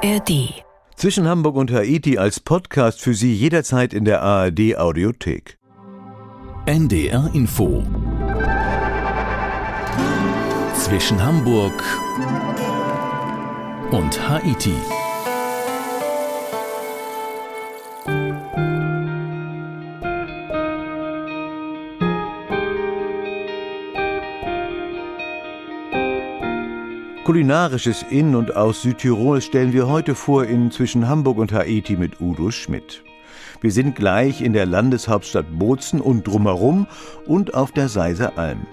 ARD. Zwischen Hamburg und Haiti als Podcast für Sie jederzeit in der ARD Audiothek. NDR Info. Zwischen Hamburg und Haiti. Kulinarisches in und aus Südtirol stellen wir heute vor in Zwischen Hamburg und Haiti mit Udo Schmidt. Wir sind gleich in der Landeshauptstadt Bozen und drumherum und auf der Seiser Alm.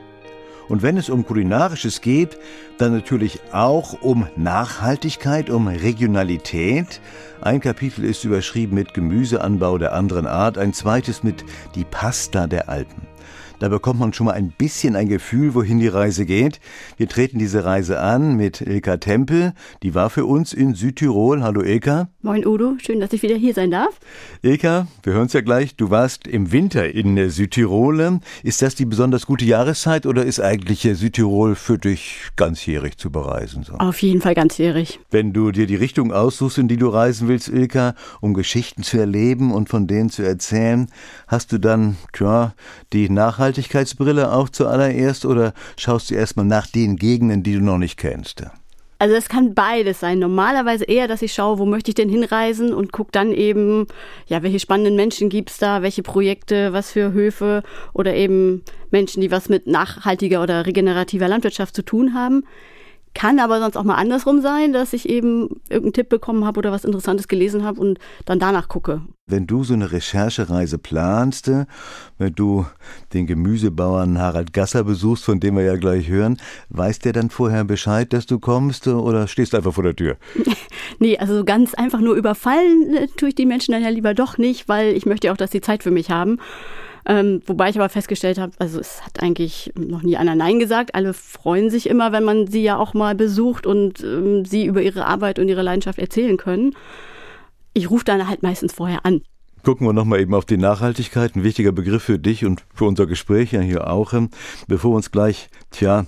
Und wenn es um Kulinarisches geht, dann natürlich auch um Nachhaltigkeit, um Regionalität. Ein Kapitel ist überschrieben mit Gemüseanbau der anderen Art, ein zweites mit die Pasta der Alpen. Da bekommt man schon mal ein bisschen ein Gefühl, wohin die Reise geht. Wir treten diese Reise an mit Ilka Tempel. Die war für uns in Südtirol. Hallo Ilka. Moin Udo, schön, dass ich wieder hier sein darf. Ilka, wir hören es ja gleich. Du warst im Winter in Südtirol. Ist das die besonders gute Jahreszeit oder ist eigentlich Südtirol für dich ganzjährig zu bereisen? So? Auf jeden Fall ganzjährig. Wenn du dir die Richtung aussuchst, in die du reisen willst, Ilka, um Geschichten zu erleben und von denen zu erzählen, hast du dann, klar, die Nachhaltigkeit Nachhaltigkeitsbrille auch zuallererst oder schaust du erstmal nach den Gegenden, die du noch nicht kennst? Also es kann beides sein. Normalerweise eher, dass ich schaue, wo möchte ich denn hinreisen und gucke dann eben, ja, welche spannenden Menschen gibt es da, welche Projekte, was für Höfe oder eben Menschen, die was mit nachhaltiger oder regenerativer Landwirtschaft zu tun haben. Kann aber sonst auch mal andersrum sein, dass ich eben irgendeinen Tipp bekommen habe oder was Interessantes gelesen habe und dann danach gucke. Wenn du so eine Recherchereise planst, wenn du den Gemüsebauern Harald Gasser besuchst, von dem wir ja gleich hören, weiß der dann vorher Bescheid, dass du kommst oder stehst du einfach vor der Tür? nee, also ganz einfach nur überfallen äh, tue ich die Menschen dann ja lieber doch nicht, weil ich möchte auch, dass sie Zeit für mich haben. Ähm, wobei ich aber festgestellt habe, also es hat eigentlich noch nie einer Nein gesagt. Alle freuen sich immer, wenn man sie ja auch mal besucht und ähm, sie über ihre Arbeit und ihre Leidenschaft erzählen können. Ich rufe dann halt meistens vorher an. Gucken wir nochmal eben auf die Nachhaltigkeit, ein wichtiger Begriff für dich und für unser Gespräch ja hier auch. Bevor wir uns gleich, tja,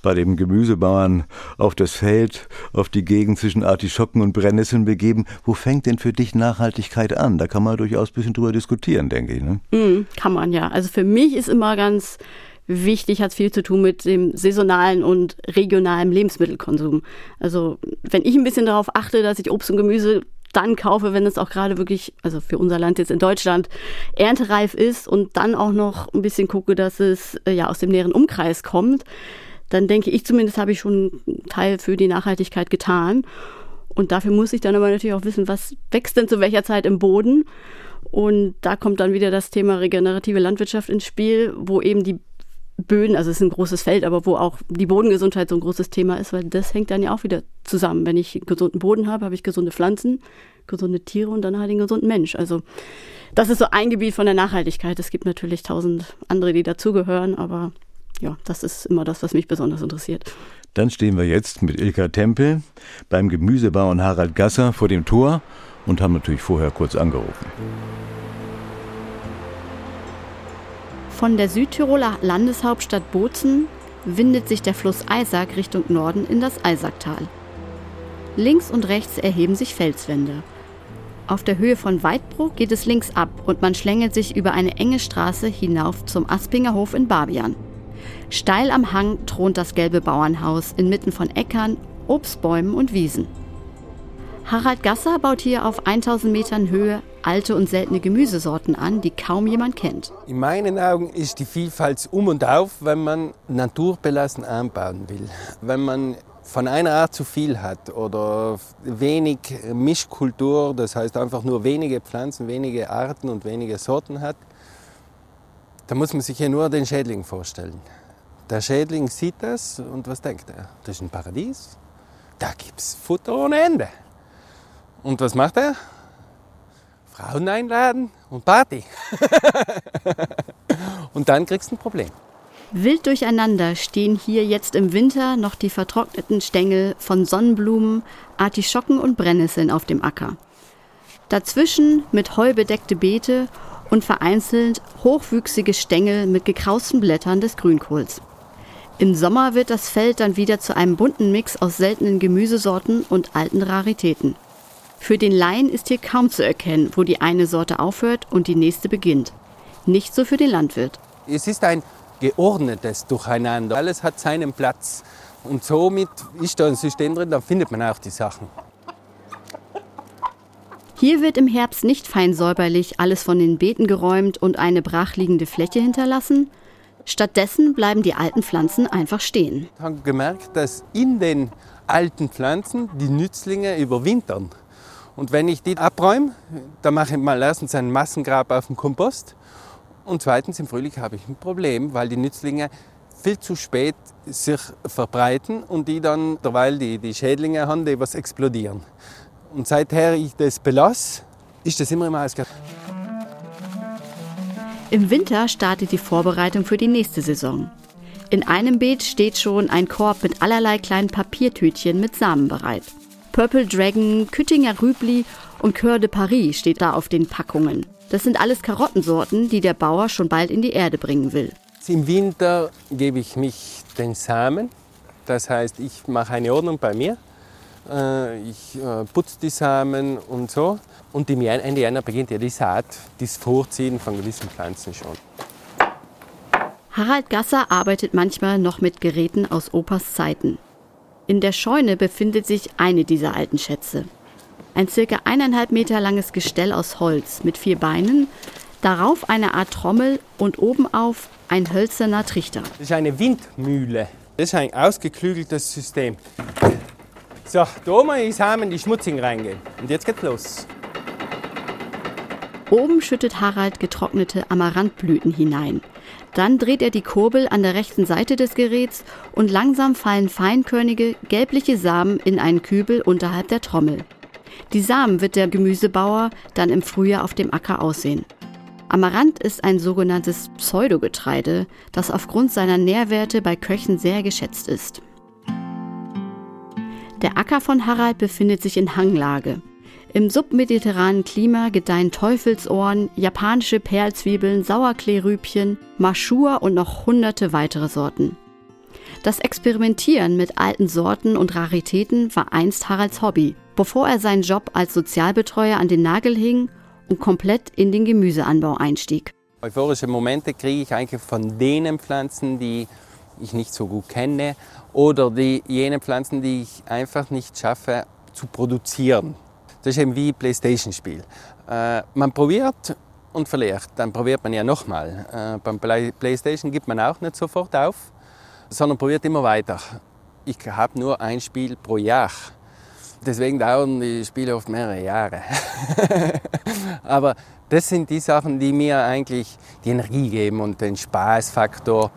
bei dem Gemüsebauern auf das Feld, auf die Gegend zwischen Artischocken und Brennnesseln begeben, wo fängt denn für dich Nachhaltigkeit an? Da kann man durchaus ein bisschen drüber diskutieren, denke ich. Ne? Mm, kann man ja. Also für mich ist immer ganz wichtig, hat viel zu tun mit dem saisonalen und regionalen Lebensmittelkonsum. Also wenn ich ein bisschen darauf achte, dass ich Obst und Gemüse dann kaufe, wenn es auch gerade wirklich, also für unser Land jetzt in Deutschland, erntereif ist und dann auch noch ein bisschen gucke, dass es äh, ja aus dem näheren Umkreis kommt, dann denke ich zumindest, habe ich schon einen Teil für die Nachhaltigkeit getan. Und dafür muss ich dann aber natürlich auch wissen, was wächst denn zu welcher Zeit im Boden. Und da kommt dann wieder das Thema regenerative Landwirtschaft ins Spiel, wo eben die Böden, also es ist ein großes Feld, aber wo auch die Bodengesundheit so ein großes Thema ist, weil das hängt dann ja auch wieder zusammen. Wenn ich einen gesunden Boden habe, habe ich gesunde Pflanzen, gesunde Tiere und dann halt einen gesunden Mensch. Also das ist so ein Gebiet von der Nachhaltigkeit. Es gibt natürlich tausend andere, die dazugehören, aber ja, das ist immer das, was mich besonders interessiert. Dann stehen wir jetzt mit Ilka Tempel beim Gemüsebauern Harald Gasser vor dem Tor und haben natürlich vorher kurz angerufen. Von der Südtiroler Landeshauptstadt Bozen windet sich der Fluss Eisack Richtung Norden in das Eisacktal. Links und rechts erheben sich Felswände. Auf der Höhe von Weidbruch geht es links ab und man schlängelt sich über eine enge Straße hinauf zum Aspinger Hof in Barbian. Steil am Hang thront das gelbe Bauernhaus inmitten von Äckern, Obstbäumen und Wiesen. Harald Gasser baut hier auf 1000 Metern Höhe alte und seltene Gemüsesorten an, die kaum jemand kennt. In meinen Augen ist die Vielfalt um und auf, wenn man naturbelassen anbauen will. Wenn man von einer Art zu viel hat oder wenig Mischkultur, das heißt einfach nur wenige Pflanzen, wenige Arten und wenige Sorten hat, dann muss man sich ja nur den Schädling vorstellen. Der Schädling sieht das und was denkt er? Das ist ein Paradies. Da gibt es Futter ohne Ende. Und was macht er? Frauen einladen und Party. und dann kriegst du ein Problem. Wild durcheinander stehen hier jetzt im Winter noch die vertrockneten Stängel von Sonnenblumen, Artischocken und Brennnesseln auf dem Acker. Dazwischen mit Heu bedeckte Beete und vereinzelt hochwüchsige Stängel mit gekrausten Blättern des Grünkohls. Im Sommer wird das Feld dann wieder zu einem bunten Mix aus seltenen Gemüsesorten und alten Raritäten. Für den Laien ist hier kaum zu erkennen, wo die eine Sorte aufhört und die nächste beginnt. Nicht so für den Landwirt. Es ist ein geordnetes Durcheinander. Alles hat seinen Platz. Und somit ist da ein System drin, da findet man auch die Sachen. Hier wird im Herbst nicht fein säuberlich alles von den Beeten geräumt und eine brachliegende Fläche hinterlassen. Stattdessen bleiben die alten Pflanzen einfach stehen. Ich habe gemerkt, dass in den alten Pflanzen die Nützlinge überwintern. Und wenn ich die abräume, dann mache ich mal erstens einen Massengrab auf dem Kompost. Und zweitens im Frühling habe ich ein Problem, weil die Nützlinge viel zu spät sich verbreiten und die dann, derweil die, die Schädlinge haben, die was explodieren. Und seither ich das belasse, ist das immer im Ausgang. Im Winter startet die Vorbereitung für die nächste Saison. In einem Beet steht schon ein Korb mit allerlei kleinen Papiertütchen mit Samen bereit. Purple Dragon, Küttinger Rübli und Coeur de Paris steht da auf den Packungen. Das sind alles Karottensorten, die der Bauer schon bald in die Erde bringen will. Im Winter gebe ich mich den Samen. Das heißt, ich mache eine Ordnung bei mir. Äh, ich äh, putze die Samen und so. Und im Ende Januar beginnt ja die Saat, das Vorziehen von gewissen Pflanzen schon. Harald Gasser arbeitet manchmal noch mit Geräten aus Opas Zeiten. In der Scheune befindet sich eine dieser alten Schätze. Ein circa eineinhalb Meter langes Gestell aus Holz mit vier Beinen, darauf eine Art Trommel und obenauf ein hölzerner Trichter. Das ist eine Windmühle. Das ist ein ausgeklügeltes System. So, da oben in die Samen die schmutzig reingehen. Und jetzt geht's los. Oben schüttet Harald getrocknete Amaranthblüten hinein. Dann dreht er die Kurbel an der rechten Seite des Geräts und langsam fallen feinkörnige, gelbliche Samen in einen Kübel unterhalb der Trommel. Die Samen wird der Gemüsebauer dann im Frühjahr auf dem Acker aussehen. Amaranth ist ein sogenanntes Pseudogetreide, das aufgrund seiner Nährwerte bei Köchen sehr geschätzt ist. Der Acker von Harald befindet sich in Hanglage. Im submediterranen Klima gedeihen Teufelsohren, japanische Perlzwiebeln, Sauerkleerübchen, Maschur und noch hunderte weitere Sorten. Das Experimentieren mit alten Sorten und Raritäten war einst Haralds Hobby, bevor er seinen Job als Sozialbetreuer an den Nagel hing und komplett in den Gemüseanbau einstieg. Euphorische Momente kriege ich eigentlich von den Pflanzen, die ich nicht so gut kenne oder die, jene Pflanzen, die ich einfach nicht schaffe zu produzieren. Das ist eben wie Playstation-Spiel. Äh, man probiert und verliert, dann probiert man ja nochmal. Äh, beim Play Playstation gibt man auch nicht sofort auf, sondern probiert immer weiter. Ich habe nur ein Spiel pro Jahr. Deswegen dauern die Spiele oft mehrere Jahre. Aber das sind die Sachen, die mir eigentlich die Energie geben und den Spaßfaktor.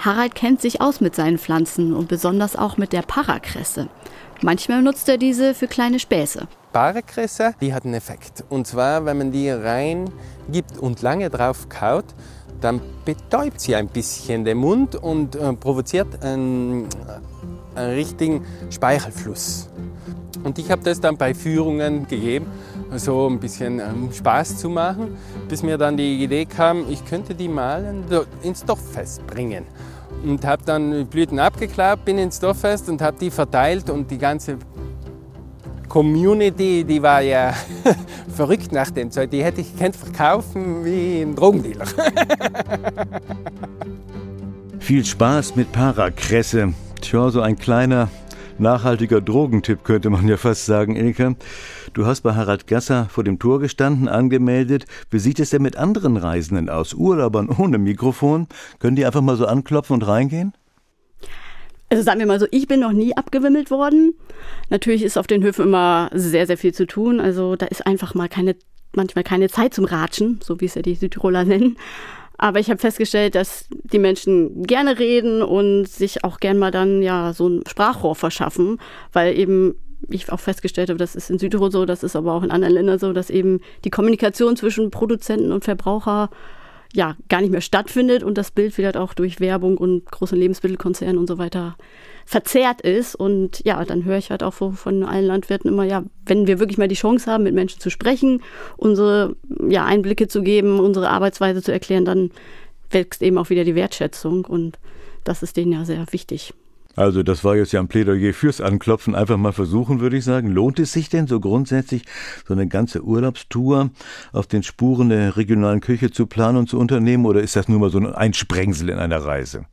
Harald kennt sich aus mit seinen Pflanzen und besonders auch mit der Parakresse. Manchmal nutzt er diese für kleine Späße. Parakresse, die hat einen Effekt. Und zwar, wenn man die rein gibt und lange drauf kaut, dann betäubt sie ein bisschen den Mund und äh, provoziert einen, einen richtigen Speichelfluss. Und ich habe das dann bei Führungen gegeben, so ein bisschen ähm, Spaß zu machen, bis mir dann die Idee kam, ich könnte die mal ins Dorffest bringen. Und habe dann Blüten abgeklappt, bin ins Dorffest und habe die verteilt und die ganze Community, die war ja verrückt nach dem Zeug. Die hätte ich kennt verkaufen wie ein Drogendealer. Viel Spaß mit Parakresse. Tja, so ein kleiner nachhaltiger Drogentipp, könnte man ja fast sagen, Ilke. Du hast bei Harald Gasser vor dem Tor gestanden, angemeldet. Wie sieht es denn mit anderen Reisenden aus? Urlaubern ohne Mikrofon? Können die einfach mal so anklopfen und reingehen? Also sagen wir mal so, ich bin noch nie abgewimmelt worden. Natürlich ist auf den Höfen immer sehr, sehr viel zu tun. Also da ist einfach mal keine, manchmal keine Zeit zum Ratschen, so wie es ja die Südtiroler nennen. Aber ich habe festgestellt, dass die Menschen gerne reden und sich auch gern mal dann ja so ein Sprachrohr verschaffen, weil eben ich auch festgestellt habe, das ist in Südtirol so, das ist aber auch in anderen Ländern so, dass eben die Kommunikation zwischen Produzenten und Verbraucher ja gar nicht mehr stattfindet und das Bild vielleicht auch durch Werbung und große Lebensmittelkonzerne und so weiter verzerrt ist. Und ja, dann höre ich halt auch von allen Landwirten immer, ja, wenn wir wirklich mal die Chance haben, mit Menschen zu sprechen, unsere ja, Einblicke zu geben, unsere Arbeitsweise zu erklären, dann wächst eben auch wieder die Wertschätzung und das ist denen ja sehr wichtig. Also das war jetzt ja ein Plädoyer fürs Anklopfen. Einfach mal versuchen, würde ich sagen. Lohnt es sich denn so grundsätzlich, so eine ganze Urlaubstour auf den Spuren der regionalen Küche zu planen und zu unternehmen? Oder ist das nur mal so ein Sprengsel in einer Reise?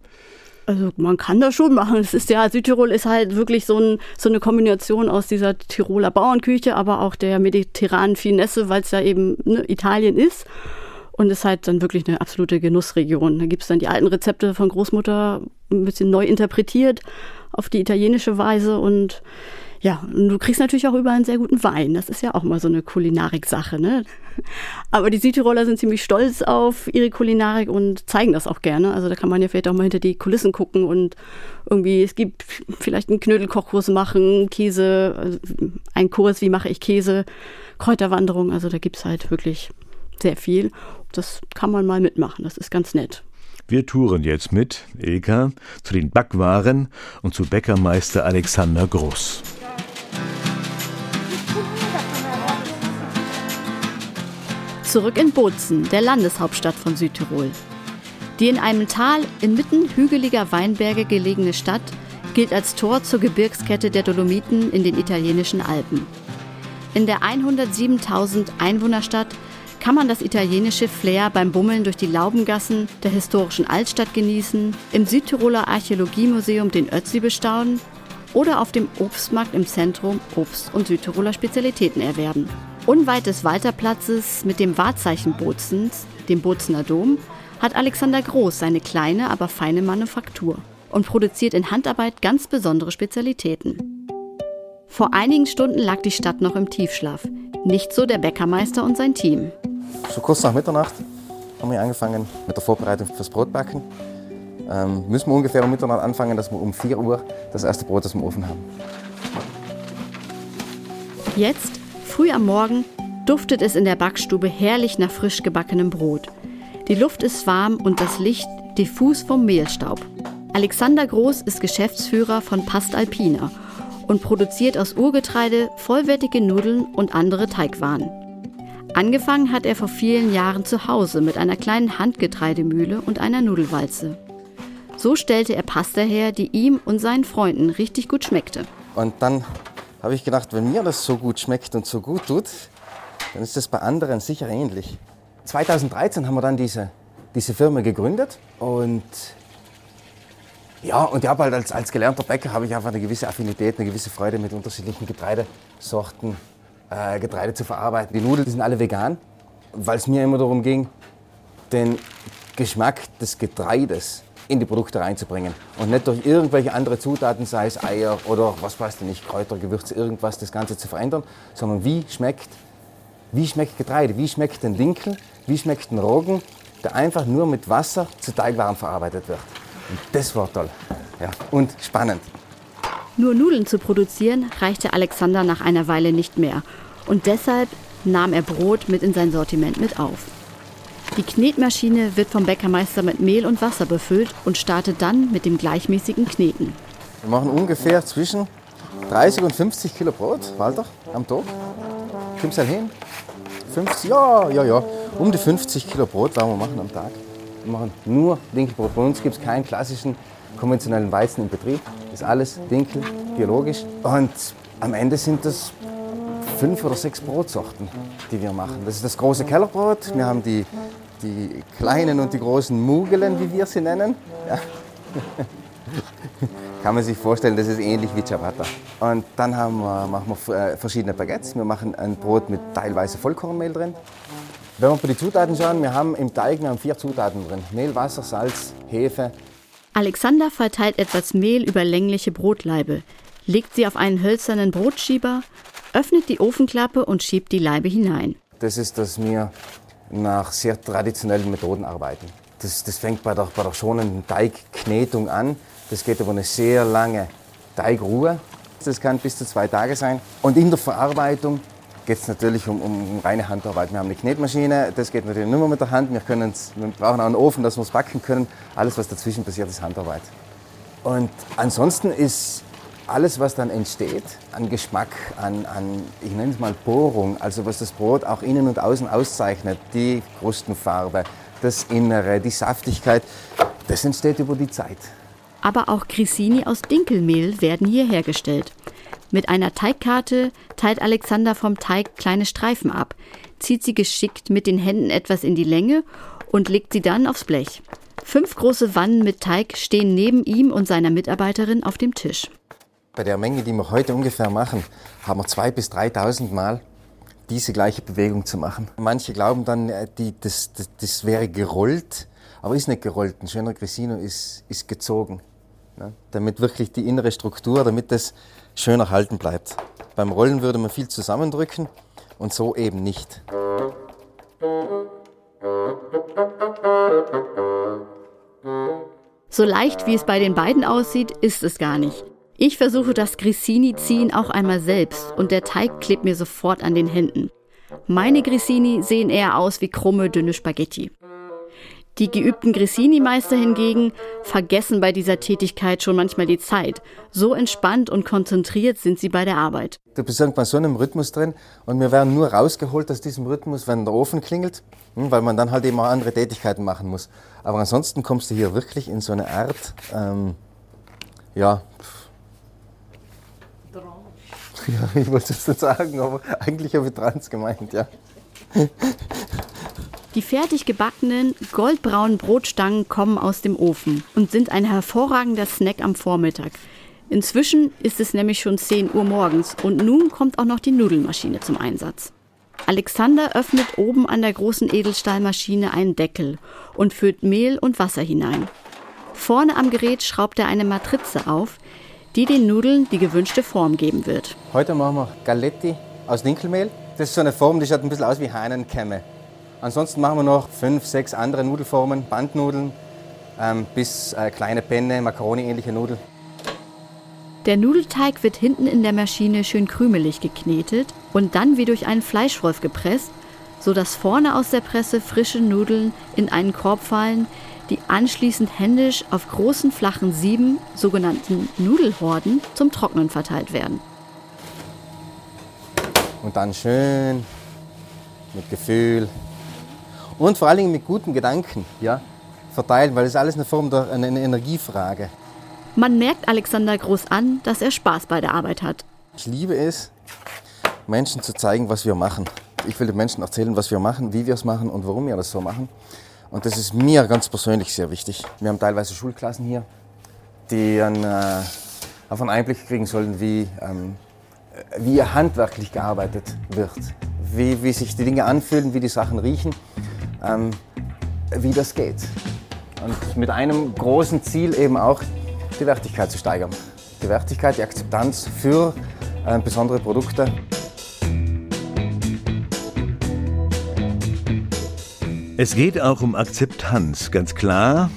Also man kann das schon machen. Es ist ja, Südtirol ist halt wirklich so, ein, so eine Kombination aus dieser Tiroler Bauernküche, aber auch der mediterranen Finesse, weil es ja eben ne, Italien ist. Und ist halt dann wirklich eine absolute Genussregion. Da gibt es dann die alten Rezepte von Großmutter ein bisschen neu interpretiert auf die italienische Weise und ja, und du kriegst natürlich auch überall einen sehr guten Wein. Das ist ja auch mal so eine Kulinarik-Sache, ne? Aber die Südtiroler sind ziemlich stolz auf ihre Kulinarik und zeigen das auch gerne. Also da kann man ja vielleicht auch mal hinter die Kulissen gucken und irgendwie, es gibt vielleicht einen Knödelkochkurs machen, Käse, also ein Kurs, wie mache ich Käse, Kräuterwanderung. Also da gibt's halt wirklich sehr viel. Das kann man mal mitmachen. Das ist ganz nett. Wir touren jetzt mit Ilka zu den Backwaren und zu Bäckermeister Alexander Groß. Zurück in Bozen, der Landeshauptstadt von Südtirol. Die in einem Tal inmitten hügeliger Weinberge gelegene Stadt gilt als Tor zur Gebirgskette der Dolomiten in den italienischen Alpen. In der 107.000 Einwohnerstadt kann man das italienische Flair beim Bummeln durch die Laubengassen der historischen Altstadt genießen, im Südtiroler Archäologiemuseum den Ötzi bestaunen oder auf dem Obstmarkt im Zentrum Obst und Südtiroler Spezialitäten erwerben. Unweit des Walterplatzes mit dem Wahrzeichen Bozens, dem Bozener Dom, hat Alexander Groß seine kleine, aber feine Manufaktur und produziert in Handarbeit ganz besondere Spezialitäten. Vor einigen Stunden lag die Stadt noch im Tiefschlaf. Nicht so der Bäckermeister und sein Team. So kurz nach Mitternacht haben wir angefangen mit der Vorbereitung fürs Brotbacken. Ähm, müssen wir ungefähr um Mitternacht anfangen, dass wir um 4 Uhr das erste Brot aus dem Ofen haben. Jetzt Früh am Morgen duftet es in der Backstube herrlich nach frisch gebackenem Brot. Die Luft ist warm und das Licht diffus vom Mehlstaub. Alexander Groß ist Geschäftsführer von Past Alpina und produziert aus Urgetreide vollwertige Nudeln und andere Teigwaren. Angefangen hat er vor vielen Jahren zu Hause mit einer kleinen Handgetreidemühle und einer Nudelwalze. So stellte er Pasta her, die ihm und seinen Freunden richtig gut schmeckte. Und dann habe ich gedacht, wenn mir das so gut schmeckt und so gut tut, dann ist das bei anderen sicher ähnlich. 2013 haben wir dann diese, diese Firma gegründet und ja, und ich habe halt als, als gelernter Bäcker habe ich einfach eine gewisse Affinität, eine gewisse Freude mit unterschiedlichen Getreidesorten, äh, Getreide zu verarbeiten. Die Nudeln die sind alle vegan, weil es mir immer darum ging, den Geschmack des Getreides in die Produkte reinzubringen. Und nicht durch irgendwelche andere Zutaten, sei es Eier oder was weiß ich nicht, Kräuter, Gewürze, irgendwas, das Ganze zu verändern, sondern wie schmeckt, wie schmeckt Getreide, wie schmeckt ein Dinkel, wie schmeckt ein Roggen, der einfach nur mit Wasser zu Teigwaren verarbeitet wird. Und das war toll ja, und spannend. Nur Nudeln zu produzieren reichte Alexander nach einer Weile nicht mehr. Und deshalb nahm er Brot mit in sein Sortiment mit auf. Die Knetmaschine wird vom Bäckermeister mit Mehl und Wasser befüllt und startet dann mit dem gleichmäßigen Kneten. Wir machen ungefähr zwischen 30 und 50 Kilo Brot, Walter, am Tag. Kommst du hin? 50, ja, ja, ja. Um die 50 Kilo Brot werden wir machen am Tag. Wir machen nur Dinkelbrot. Bei uns gibt es keinen klassischen konventionellen Weizen im Betrieb. Das ist alles Dinkel, biologisch. Und am Ende sind das fünf oder sechs Brotsorten, die wir machen. Das ist das große Kellerbrot. Wir haben die die kleinen und die großen Mugelen, wie wir sie nennen. Ja. Kann man sich vorstellen, das ist ähnlich wie Ciabatta. Und dann wir, machen wir äh, verschiedene Baguettes. Wir machen ein Brot mit teilweise Vollkornmehl drin. Wenn wir bei die Zutaten schauen, wir haben im Teig wir haben vier Zutaten drin. Mehl, Wasser, Salz, Hefe. Alexander verteilt etwas Mehl über längliche Brotlaibe, legt sie auf einen hölzernen Brotschieber, öffnet die Ofenklappe und schiebt die Laibe hinein. Das ist, dass wir nach sehr traditionellen Methoden arbeiten. Das, das fängt bei der, bei der schonenden Teigknetung an. Das geht über eine sehr lange Teigruhe. Das kann bis zu zwei Tage sein. Und in der Verarbeitung geht es natürlich um, um, reine Handarbeit. Wir haben eine Knetmaschine, das geht natürlich mehr mit der Hand. Wir, wir brauchen auch einen Ofen, dass wir es backen können. Alles, was dazwischen passiert, ist Handarbeit. Und ansonsten ist alles, was dann entsteht, an Geschmack, an, an ich nenne es mal Bohrung, also was das Brot auch innen und außen auszeichnet, die Krustenfarbe, das Innere, die Saftigkeit, das entsteht über die Zeit. Aber auch Grissini aus Dinkelmehl werden hier hergestellt. Mit einer Teigkarte teilt Alexander vom Teig kleine Streifen ab, zieht sie geschickt mit den Händen etwas in die Länge und legt sie dann aufs Blech. Fünf große Wannen mit Teig stehen neben ihm und seiner Mitarbeiterin auf dem Tisch. Bei der Menge, die wir heute ungefähr machen, haben wir 2.000 bis 3.000 Mal diese gleiche Bewegung zu machen. Manche glauben dann, äh, die, das, das, das wäre gerollt, aber ist nicht gerollt. Ein schöner Grissino ist, ist gezogen. Ne? Damit wirklich die innere Struktur, damit das schön erhalten bleibt. Beim Rollen würde man viel zusammendrücken und so eben nicht. So leicht wie es bei den beiden aussieht, ist es gar nicht. Ich versuche das Grissini-Ziehen auch einmal selbst und der Teig klebt mir sofort an den Händen. Meine Grissini sehen eher aus wie krumme, dünne Spaghetti. Die geübten Grissini-Meister hingegen vergessen bei dieser Tätigkeit schon manchmal die Zeit. So entspannt und konzentriert sind sie bei der Arbeit. Du bist irgendwann so in einem Rhythmus drin und wir werden nur rausgeholt aus diesem Rhythmus, wenn der Ofen klingelt, hm, weil man dann halt eben auch andere Tätigkeiten machen muss. Aber ansonsten kommst du hier wirklich in so eine Art, ähm, ja, ja, ich wollte es nicht sagen, aber eigentlich habe ich Trans gemeint, ja. Die fertig gebackenen, goldbraunen Brotstangen kommen aus dem Ofen und sind ein hervorragender Snack am Vormittag. Inzwischen ist es nämlich schon 10 Uhr morgens und nun kommt auch noch die Nudelmaschine zum Einsatz. Alexander öffnet oben an der großen Edelstahlmaschine einen Deckel und füllt Mehl und Wasser hinein. Vorne am Gerät schraubt er eine Matrize auf, die den Nudeln die gewünschte Form geben wird. Heute machen wir Galetti aus Dinkelmehl. Das ist so eine Form, die schaut ein bisschen aus wie Hahnenkämme. Ansonsten machen wir noch fünf, sechs andere Nudelformen, Bandnudeln ähm, bis äh, kleine Penne, Macaroni-ähnliche Nudeln. Der Nudelteig wird hinten in der Maschine schön krümelig geknetet und dann wie durch einen Fleischwolf gepresst, sodass vorne aus der Presse frische Nudeln in einen Korb fallen, die anschließend händisch auf großen flachen Sieben, sogenannten Nudelhorden, zum Trocknen verteilt werden. Und dann schön mit Gefühl und vor allen Dingen mit guten Gedanken ja, verteilen, weil das ist alles eine Form der eine Energiefrage. Man merkt Alexander Groß an, dass er Spaß bei der Arbeit hat. Ich liebe es, Menschen zu zeigen, was wir machen. Ich will den Menschen erzählen, was wir machen, wie wir es machen und warum wir das so machen. Und das ist mir ganz persönlich sehr wichtig. Wir haben teilweise Schulklassen hier, die einen, äh, einen Einblick kriegen sollen, wie, ähm, wie handwerklich gearbeitet wird, wie, wie sich die Dinge anfühlen, wie die Sachen riechen, ähm, wie das geht. Und mit einem großen Ziel eben auch die Wertigkeit zu steigern. Die Wertigkeit, die Akzeptanz für äh, besondere Produkte. Es geht auch um Akzeptanz, ganz klar.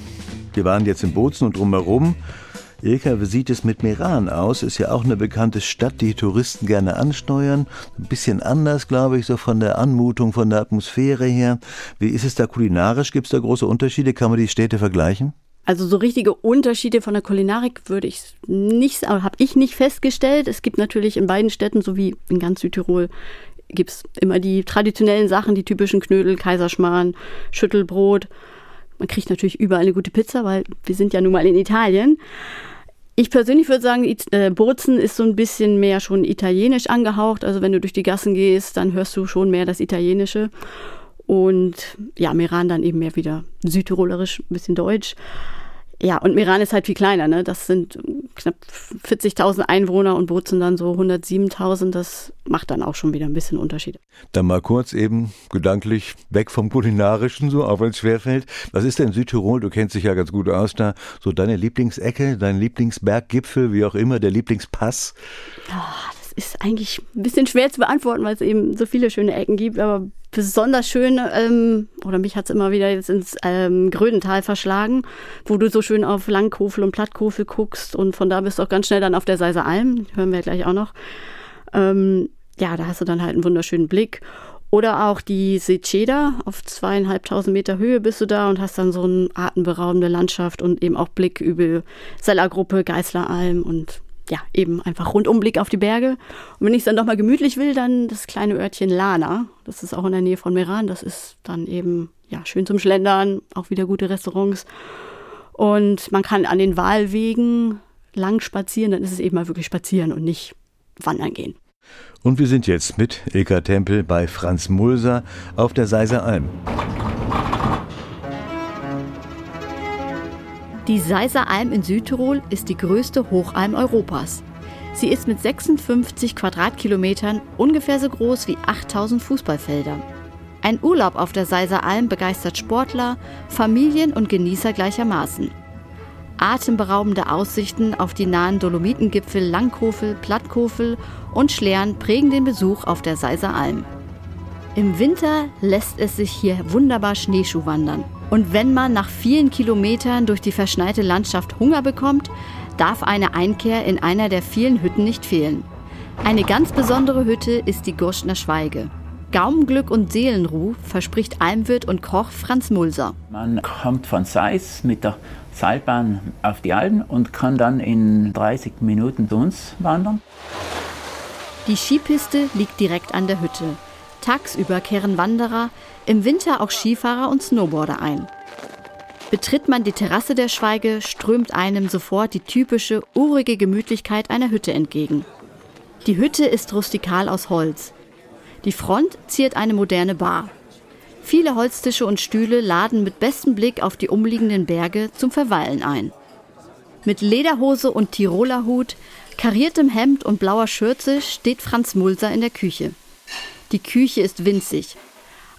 Wir waren jetzt in Bozen und drumherum. Ilka, wie sieht es mit Meran aus? Ist ja auch eine bekannte Stadt, die Touristen gerne ansteuern. Ein bisschen anders, glaube ich, so von der Anmutung, von der Atmosphäre her. Wie ist es da kulinarisch? Gibt es da große Unterschiede? Kann man die Städte vergleichen? Also so richtige Unterschiede von der Kulinarik würde ich nicht, habe ich nicht festgestellt. Es gibt natürlich in beiden Städten, so wie in ganz Südtirol, gibt es immer die traditionellen Sachen, die typischen Knödel, Kaiserschmarrn, Schüttelbrot. Man kriegt natürlich überall eine gute Pizza, weil wir sind ja nun mal in Italien. Ich persönlich würde sagen, äh, Bozen ist so ein bisschen mehr schon italienisch angehaucht. Also wenn du durch die Gassen gehst, dann hörst du schon mehr das Italienische. Und ja, Meran dann eben mehr wieder südtirolerisch, ein bisschen deutsch. Ja, und Meran ist halt viel kleiner, ne? Das sind knapp 40.000 Einwohner und Bozen dann so 107.000. Das macht dann auch schon wieder ein bisschen Unterschied. Dann mal kurz eben gedanklich weg vom Kulinarischen, so, auch wenn es schwerfällt. Was ist denn Südtirol? Du kennst dich ja ganz gut aus da. So deine Lieblingsecke, dein Lieblingsberggipfel, wie auch immer, der Lieblingspass? Oh, das ist eigentlich ein bisschen schwer zu beantworten, weil es eben so viele schöne Ecken gibt, aber besonders schön, ähm, oder mich hat es immer wieder jetzt ins ähm, Grödental verschlagen, wo du so schön auf Langkofel und Plattkofel guckst und von da bist du auch ganz schnell dann auf der Seiser Alm, hören wir gleich auch noch. Ähm, ja, da hast du dann halt einen wunderschönen Blick. Oder auch die Seceda, auf zweieinhalbtausend Meter Höhe bist du da und hast dann so eine atemberaubende Landschaft und eben auch Blick über Sellergruppe, Geißleralm und ja, eben einfach Rundumblick auf die Berge. Und wenn ich es dann doch mal gemütlich will, dann das kleine Örtchen Lana. Das ist auch in der Nähe von Meran. Das ist dann eben ja schön zum Schlendern, auch wieder gute Restaurants. Und man kann an den Wahlwegen lang spazieren, dann ist es eben mal wirklich spazieren und nicht wandern gehen. Und wir sind jetzt mit Ilka Tempel bei Franz Mulser auf der Seiser Alm. Die Seiser Alm in Südtirol ist die größte Hochalm Europas. Sie ist mit 56 Quadratkilometern ungefähr so groß wie 8000 Fußballfelder. Ein Urlaub auf der Seiser Alm begeistert Sportler, Familien und Genießer gleichermaßen. Atemberaubende Aussichten auf die nahen Dolomitengipfel Langkofel, Plattkofel und Schlern prägen den Besuch auf der Seiser Alm. Im Winter lässt es sich hier wunderbar Schneeschuh wandern. Und wenn man nach vielen Kilometern durch die verschneite Landschaft Hunger bekommt, darf eine Einkehr in einer der vielen Hütten nicht fehlen. Eine ganz besondere Hütte ist die Gurschner Schweige. Gaumenglück und Seelenruhe verspricht Almwirt und Koch Franz Mulser. Man kommt von Seis mit der Seilbahn auf die Alpen und kann dann in 30 Minuten zu uns wandern. Die Skipiste liegt direkt an der Hütte. Tagsüber kehren Wanderer, im Winter auch Skifahrer und Snowboarder ein. Betritt man die Terrasse der Schweige, strömt einem sofort die typische, urige Gemütlichkeit einer Hütte entgegen. Die Hütte ist rustikal aus Holz. Die Front ziert eine moderne Bar. Viele Holztische und Stühle laden mit bestem Blick auf die umliegenden Berge zum Verweilen ein. Mit Lederhose und Tiroler Hut, kariertem Hemd und blauer Schürze steht Franz Mulser in der Küche. Die Küche ist winzig.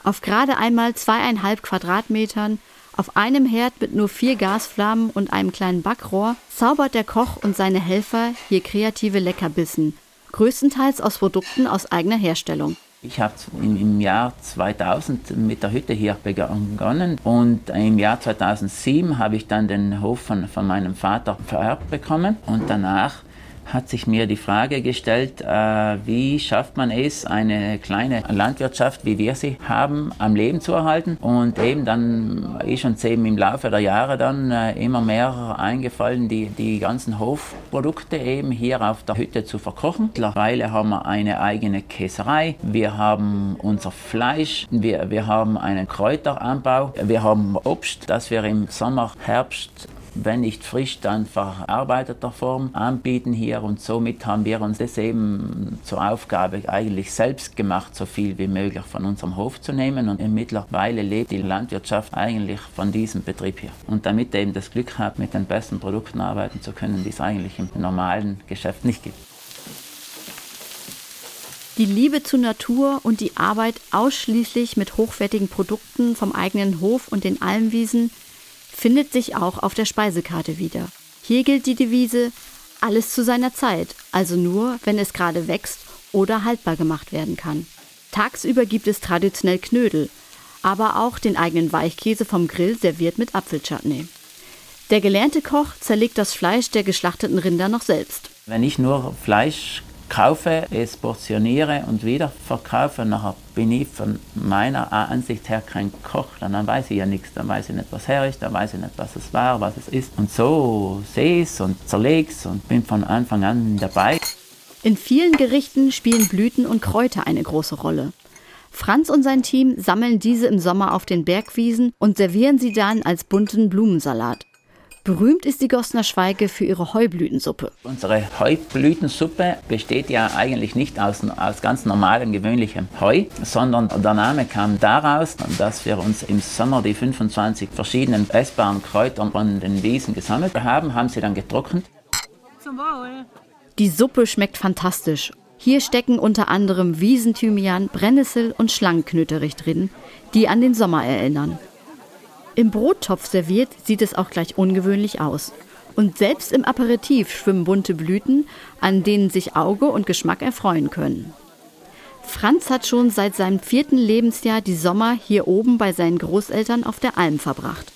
Auf gerade einmal zweieinhalb Quadratmetern auf einem Herd mit nur vier Gasflammen und einem kleinen Backrohr zaubert der Koch und seine Helfer hier kreative Leckerbissen, größtenteils aus Produkten aus eigener Herstellung. Ich habe im Jahr 2000 mit der Hütte hier begonnen und im Jahr 2007 habe ich dann den Hof von, von meinem Vater vererbt bekommen und danach hat sich mir die Frage gestellt, äh, wie schafft man es, eine kleine Landwirtschaft, wie wir sie haben, am Leben zu erhalten. Und eben dann ist uns eben im Laufe der Jahre dann äh, immer mehr eingefallen, die, die ganzen Hofprodukte eben hier auf der Hütte zu verkochen. Mittlerweile haben wir eine eigene Käserei, wir haben unser Fleisch, wir, wir haben einen Kräuteranbau, wir haben Obst, das wir im Sommer, Herbst wenn nicht frisch, dann verarbeiteter Form anbieten hier. Und somit haben wir uns das eben zur Aufgabe eigentlich selbst gemacht, so viel wie möglich von unserem Hof zu nehmen. Und mittlerweile lebt die Landwirtschaft eigentlich von diesem Betrieb hier. Und damit eben das Glück hat, mit den besten Produkten arbeiten zu können, die es eigentlich im normalen Geschäft nicht gibt. Die Liebe zur Natur und die Arbeit ausschließlich mit hochwertigen Produkten vom eigenen Hof und den Almwiesen findet sich auch auf der Speisekarte wieder. Hier gilt die Devise, alles zu seiner Zeit, also nur, wenn es gerade wächst oder haltbar gemacht werden kann. Tagsüber gibt es traditionell Knödel, aber auch den eigenen Weichkäse vom Grill serviert mit Apfelchutney. Der gelernte Koch zerlegt das Fleisch der geschlachteten Rinder noch selbst. Wenn ich nur Fleisch kaufe, es portioniere und wieder verkaufe, nachher bin ich von meiner Ansicht her kein Koch. Dann weiß ich ja nichts, dann weiß ich nicht, was her ist, dann weiß ich nicht, was es war, was es ist. Und so sehe ich es und zerlege es und bin von Anfang an dabei. In vielen Gerichten spielen Blüten und Kräuter eine große Rolle. Franz und sein Team sammeln diese im Sommer auf den Bergwiesen und servieren sie dann als bunten Blumensalat. Berühmt ist die Gossener Schweige für ihre Heublütensuppe. Unsere Heublütensuppe besteht ja eigentlich nicht aus, aus ganz normalem, gewöhnlichem Heu, sondern der Name kam daraus, dass wir uns im Sommer die 25 verschiedenen essbaren Kräuter von den Wiesen gesammelt haben, haben sie dann getrocknet. Zum Wohl. Die Suppe schmeckt fantastisch. Hier stecken unter anderem Wiesenthymian, Brennnessel und Schlangenknöterich drin, die an den Sommer erinnern. Im Brottopf serviert sieht es auch gleich ungewöhnlich aus. Und selbst im Aperitif schwimmen bunte Blüten, an denen sich Auge und Geschmack erfreuen können. Franz hat schon seit seinem vierten Lebensjahr die Sommer hier oben bei seinen Großeltern auf der Alm verbracht.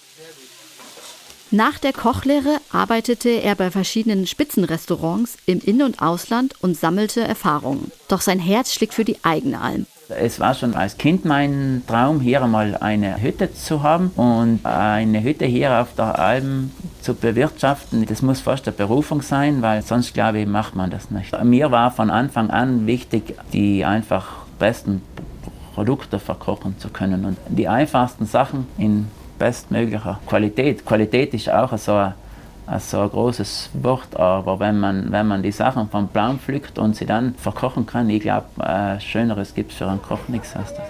Nach der Kochlehre arbeitete er bei verschiedenen Spitzenrestaurants im In- und Ausland und sammelte Erfahrungen. Doch sein Herz schlägt für die eigene Alm. Es war schon als Kind mein Traum, hier einmal eine Hütte zu haben und eine Hütte hier auf der Alm zu bewirtschaften. Das muss fast eine Berufung sein, weil sonst glaube ich, macht man das nicht. Mir war von Anfang an wichtig, die einfach besten Produkte verkochen zu können und die einfachsten Sachen in bestmöglicher Qualität. Qualität ist auch so ein, so ein großes Wort, aber wenn man, wenn man die Sachen vom Baum pflückt und sie dann verkochen kann, ich glaube, äh, Schöneres gibt es für einen Koch nichts. Heißt das.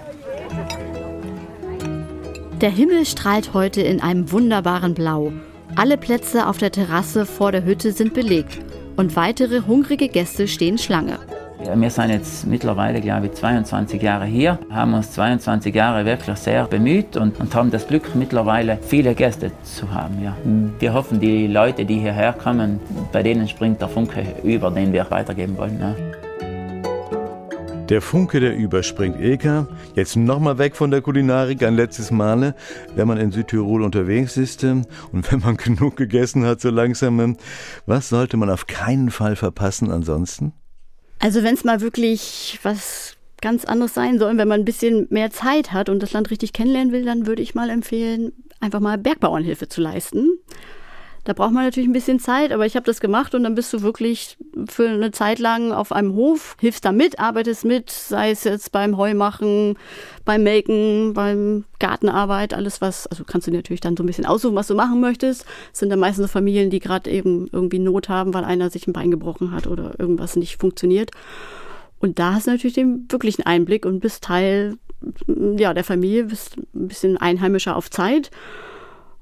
Der Himmel strahlt heute in einem wunderbaren Blau. Alle Plätze auf der Terrasse vor der Hütte sind belegt und weitere hungrige Gäste stehen Schlange. Wir sind jetzt mittlerweile, glaube ich, 22 Jahre hier, haben uns 22 Jahre wirklich sehr bemüht und, und haben das Glück, mittlerweile viele Gäste zu haben. Ja. Wir hoffen, die Leute, die hierher kommen, bei denen springt der Funke über, den wir weitergeben wollen. Ja. Der Funke, der überspringt. Ilka, jetzt nochmal weg von der Kulinarik ein letztes Mal. Wenn man in Südtirol unterwegs ist ähm, und wenn man genug gegessen hat, so langsam, ähm, was sollte man auf keinen Fall verpassen ansonsten? Also wenn es mal wirklich was ganz anderes sein soll, wenn man ein bisschen mehr Zeit hat und das Land richtig kennenlernen will, dann würde ich mal empfehlen, einfach mal Bergbauernhilfe zu leisten. Da braucht man natürlich ein bisschen Zeit, aber ich habe das gemacht und dann bist du wirklich für eine Zeit lang auf einem Hof, hilfst da mit, arbeitest mit, sei es jetzt beim Heumachen, beim Melken, beim Gartenarbeit, alles was, also kannst du natürlich dann so ein bisschen aussuchen, was du machen möchtest. Das sind dann meistens so Familien, die gerade eben irgendwie Not haben, weil einer sich ein Bein gebrochen hat oder irgendwas nicht funktioniert. Und da hast du natürlich den wirklichen Einblick und bist Teil ja, der Familie, bist ein bisschen einheimischer auf Zeit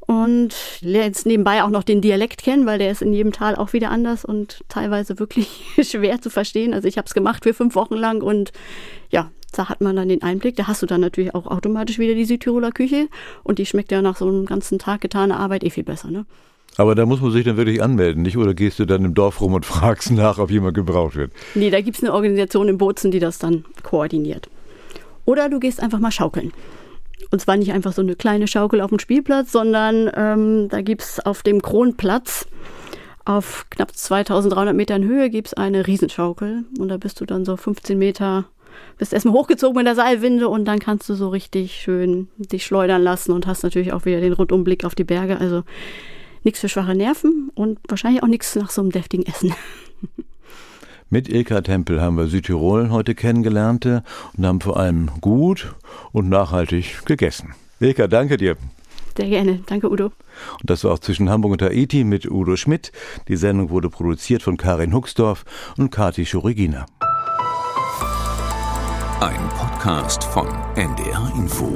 und lernst nebenbei auch noch den Dialekt kennen, weil der ist in jedem Tal auch wieder anders und teilweise wirklich schwer zu verstehen. Also ich habe es gemacht für fünf Wochen lang und ja, da hat man dann den Einblick. Da hast du dann natürlich auch automatisch wieder die Südtiroler Küche und die schmeckt ja nach so einem ganzen Tag getane Arbeit eh viel besser. Ne? Aber da muss man sich dann wirklich anmelden, nicht? Oder gehst du dann im Dorf rum und fragst nach, ob jemand gebraucht wird? Nee, da gibt es eine Organisation in Bozen, die das dann koordiniert. Oder du gehst einfach mal schaukeln. Und zwar nicht einfach so eine kleine Schaukel auf dem Spielplatz, sondern ähm, da gibt es auf dem Kronplatz auf knapp 2300 Metern Höhe gibt es eine Riesenschaukel. Und da bist du dann so 15 Meter, bist erstmal hochgezogen mit der Seilwinde und dann kannst du so richtig schön dich schleudern lassen und hast natürlich auch wieder den Rundumblick auf die Berge. Also nichts für schwache Nerven und wahrscheinlich auch nichts nach so einem deftigen Essen. Mit Ilka Tempel haben wir Südtirol heute kennengelernt und haben vor allem gut und nachhaltig gegessen. Ilka, danke dir. Sehr gerne. Danke, Udo. Und das war auch zwischen Hamburg und Haiti mit Udo Schmidt. Die Sendung wurde produziert von Karin Huxdorf und Kati Schorigina. Ein Podcast von NDR Info.